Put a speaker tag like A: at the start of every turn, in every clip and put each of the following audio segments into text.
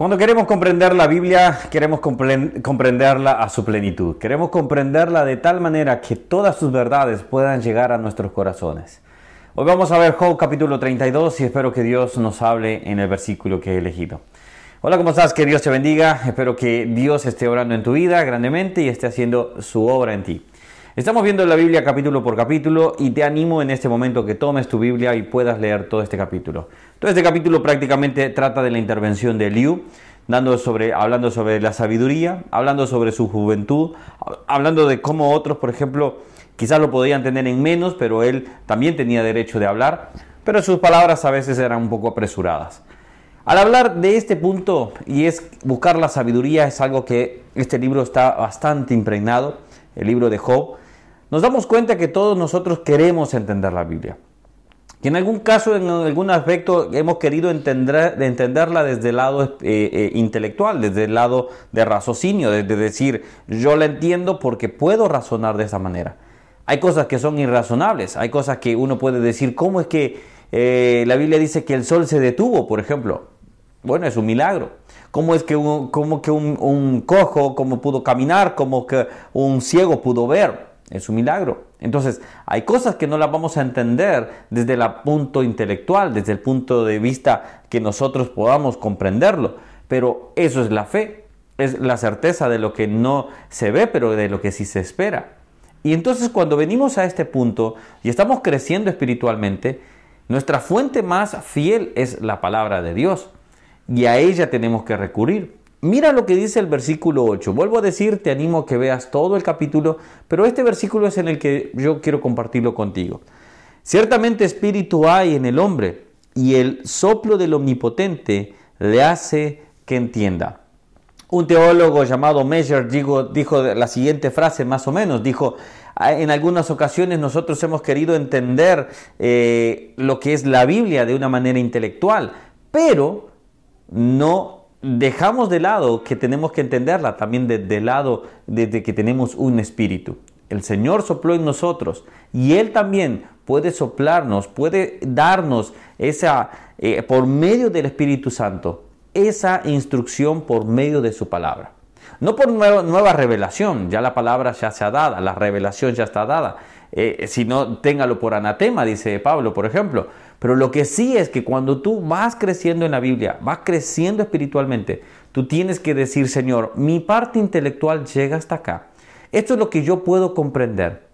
A: Cuando queremos comprender la Biblia, queremos comprenderla a su plenitud. Queremos comprenderla de tal manera que todas sus verdades puedan llegar a nuestros corazones. Hoy vamos a ver Job capítulo 32 y espero que Dios nos hable en el versículo que he elegido. Hola, ¿cómo estás? Que Dios te bendiga. Espero que Dios esté orando en tu vida grandemente y esté haciendo su obra en ti. Estamos viendo la Biblia capítulo por capítulo y te animo en este momento que tomes tu Biblia y puedas leer todo este capítulo. Todo este capítulo prácticamente trata de la intervención de Liu, hablando sobre la sabiduría, hablando sobre su juventud, hablando de cómo otros, por ejemplo, quizás lo podían tener en menos, pero él también tenía derecho de hablar, pero sus palabras a veces eran un poco apresuradas. Al hablar de este punto, y es buscar la sabiduría, es algo que este libro está bastante impregnado, el libro de Job, nos damos cuenta que todos nosotros queremos entender la Biblia. Que en algún caso, en algún aspecto, hemos querido entender, entenderla desde el lado eh, eh, intelectual, desde el lado de raciocinio, de decir, yo la entiendo porque puedo razonar de esa manera. Hay cosas que son irrazonables, hay cosas que uno puede decir, ¿cómo es que eh, la Biblia dice que el sol se detuvo, por ejemplo? Bueno, es un milagro. ¿Cómo es que un, que un, un cojo, cómo pudo caminar, cómo que un ciego pudo ver? Es un milagro. Entonces, hay cosas que no las vamos a entender desde el punto intelectual, desde el punto de vista que nosotros podamos comprenderlo. Pero eso es la fe, es la certeza de lo que no se ve, pero de lo que sí se espera. Y entonces cuando venimos a este punto y estamos creciendo espiritualmente, nuestra fuente más fiel es la palabra de Dios. Y a ella tenemos que recurrir. Mira lo que dice el versículo 8. Vuelvo a decir, te animo a que veas todo el capítulo, pero este versículo es en el que yo quiero compartirlo contigo. Ciertamente espíritu hay en el hombre y el soplo del omnipotente le hace que entienda. Un teólogo llamado Meyer dijo, dijo la siguiente frase más o menos, dijo, ah, en algunas ocasiones nosotros hemos querido entender eh, lo que es la Biblia de una manera intelectual, pero no dejamos de lado que tenemos que entenderla también de, lado desde que tenemos un espíritu. El Señor sopló en nosotros y Él también puede soplarnos, puede darnos esa, eh, por medio del Espíritu Santo, esa instrucción por medio de su palabra. No por nueva, revelación, ya la palabra ya se ha dada, la revelación ya está dada, eh, sino téngalo por anatema, dice Pablo, por ejemplo. Pero lo que sí es que cuando tú vas creciendo en la Biblia, vas creciendo espiritualmente, tú tienes que decir, Señor, mi parte intelectual llega hasta acá. Esto es lo que yo puedo comprender.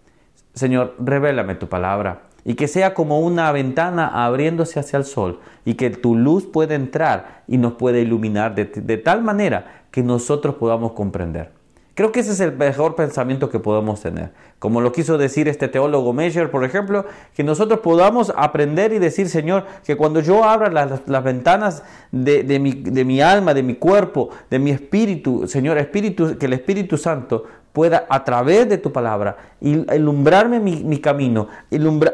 A: Señor, revélame tu palabra y que sea como una ventana abriéndose hacia el sol y que tu luz pueda entrar y nos pueda iluminar de, de tal manera que nosotros podamos comprender. Creo que ese es el mejor pensamiento que podemos tener. Como lo quiso decir este teólogo Meyer, por ejemplo, que nosotros podamos aprender y decir, Señor, que cuando yo abra las, ventanas de, mi, de, mi, alma, de mi cuerpo, de mi espíritu, Señor, espíritu, que el Espíritu Santo pueda a través de tu palabra ilumbrarme mi, mi camino,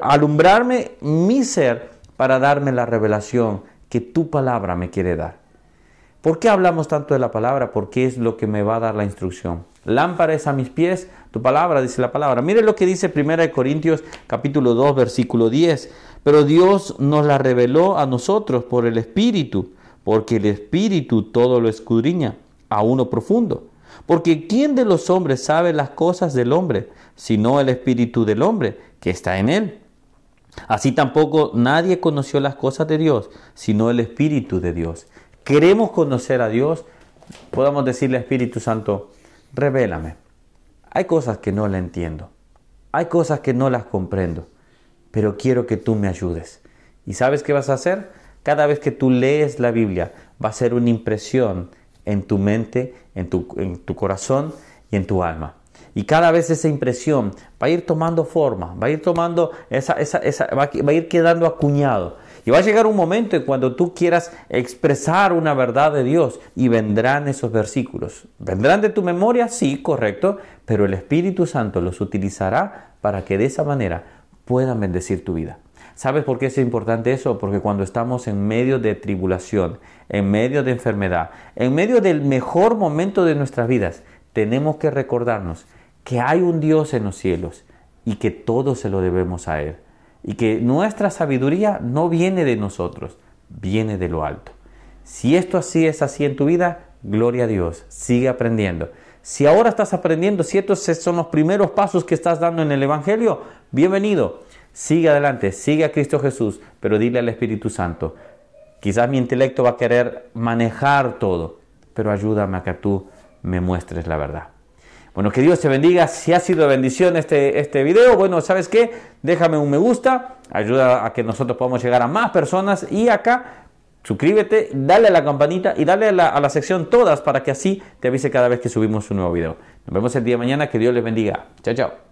A: alumbrarme mi ser para darme la revelación que tu palabra me quiere dar. ¿Por qué hablamos tanto de la palabra? Porque es lo que me va a dar la instrucción. Lámpara es a mis pies, tu palabra, dice la palabra. Mire lo que dice 1 Corintios capítulo 2, versículo 10. Pero Dios nos la reveló a nosotros por el Espíritu, porque el Espíritu todo lo escudriña, a uno profundo. Porque ¿quién de los hombres sabe las cosas del hombre, sino el Espíritu del hombre que está en él? Así tampoco nadie conoció las cosas de Dios, sino el Espíritu de Dios queremos conocer a Dios, podamos decirle Espíritu Santo, revélame. Hay cosas que no la entiendo, hay cosas que no las comprendo, pero quiero que tú me ayudes. ¿Y sabes qué vas a hacer? Cada vez que tú lees la Biblia, va a ser una impresión en tu mente, en tu, en tu corazón y en tu alma. Y cada vez esa impresión va a ir tomando forma, va a ir tomando esa, esa, esa va a ir quedando acuñado. Y va a llegar un momento en cuando tú quieras expresar una verdad de Dios y vendrán esos versículos. ¿Vendrán de tu memoria? Sí, correcto, pero el Espíritu Santo los utilizará para que de esa manera puedan bendecir tu vida. ¿Sabes por qué es importante eso? Porque cuando estamos en medio de tribulación, en medio de enfermedad, en medio del mejor momento de nuestras vidas, tenemos que recordarnos que hay un Dios en los cielos y que todo se lo debemos a Él y que nuestra sabiduría no viene de nosotros, viene de lo alto. Si esto así es así en tu vida, gloria a Dios, sigue aprendiendo. Si ahora estás aprendiendo, si estos son los primeros pasos que estás dando en el Evangelio, bienvenido. Sigue adelante, sigue a Cristo Jesús, pero dile al Espíritu Santo, quizás mi intelecto va a querer manejar todo, pero ayúdame a que tú me muestres la verdad. Bueno, que Dios te bendiga. Si ha sido bendición este, este video, bueno, ¿sabes qué? Déjame un me gusta, ayuda a que nosotros podamos llegar a más personas y acá suscríbete, dale a la campanita y dale a la, a la sección todas para que así te avise cada vez que subimos un nuevo video. Nos vemos el día de mañana, que Dios les bendiga. Chao, chao.